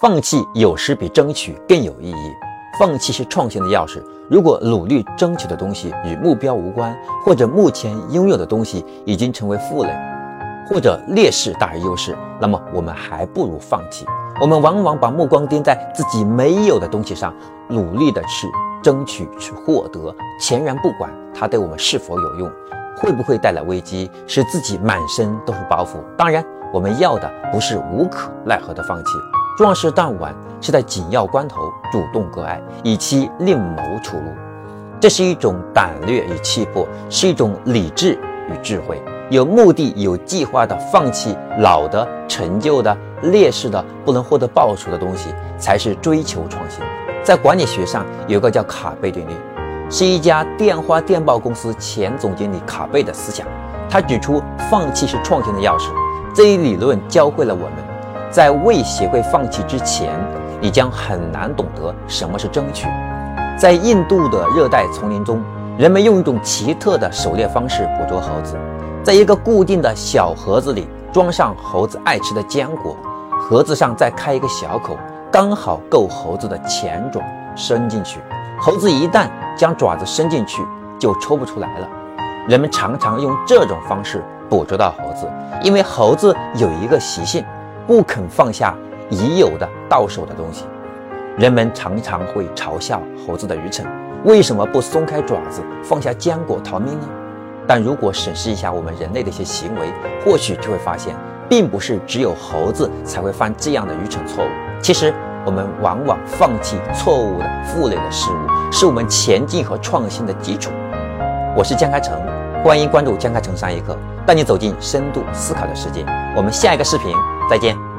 放弃有时比争取更有意义。放弃是创新的钥匙。如果努力争取的东西与目标无关，或者目前拥有的东西已经成为负累，或者劣势大于优势，那么我们还不如放弃。我们往往把目光盯在自己没有的东西上，努力的去争取、去获得，全然不管它对我们是否有用，会不会带来危机，使自己满身都是包袱。当然，我们要的不是无可奈何的放弃。壮士断腕是在紧要关头主动割爱，以期另谋出路。这是一种胆略与气魄，是一种理智与智慧。有目的、有计划的放弃老的、陈旧的、劣势的、不能获得报酬的东西，才是追求创新。在管理学上，有个叫卡贝定律，是一家电话电报公司前总经理卡贝的思想。他指出，放弃是创新的钥匙。这一理论教会了我们。在未学会放弃之前，你将很难懂得什么是争取。在印度的热带丛林中，人们用一种奇特的狩猎方式捕捉猴子，在一个固定的小盒子里装上猴子爱吃的坚果，盒子上再开一个小口，刚好够猴子的前爪伸进去。猴子一旦将爪子伸进去，就抽不出来了。人们常常用这种方式捕捉到猴子，因为猴子有一个习性。不肯放下已有的到手的东西，人们常常会嘲笑猴子的愚蠢。为什么不松开爪子，放下坚果逃命呢？但如果审视一下我们人类的一些行为，或许就会发现，并不是只有猴子才会犯这样的愚蠢错误。其实，我们往往放弃错误的负累的事物，是我们前进和创新的基础。我是江开成，欢迎关注江开成上一课，带你走进深度思考的世界。我们下一个视频。再见。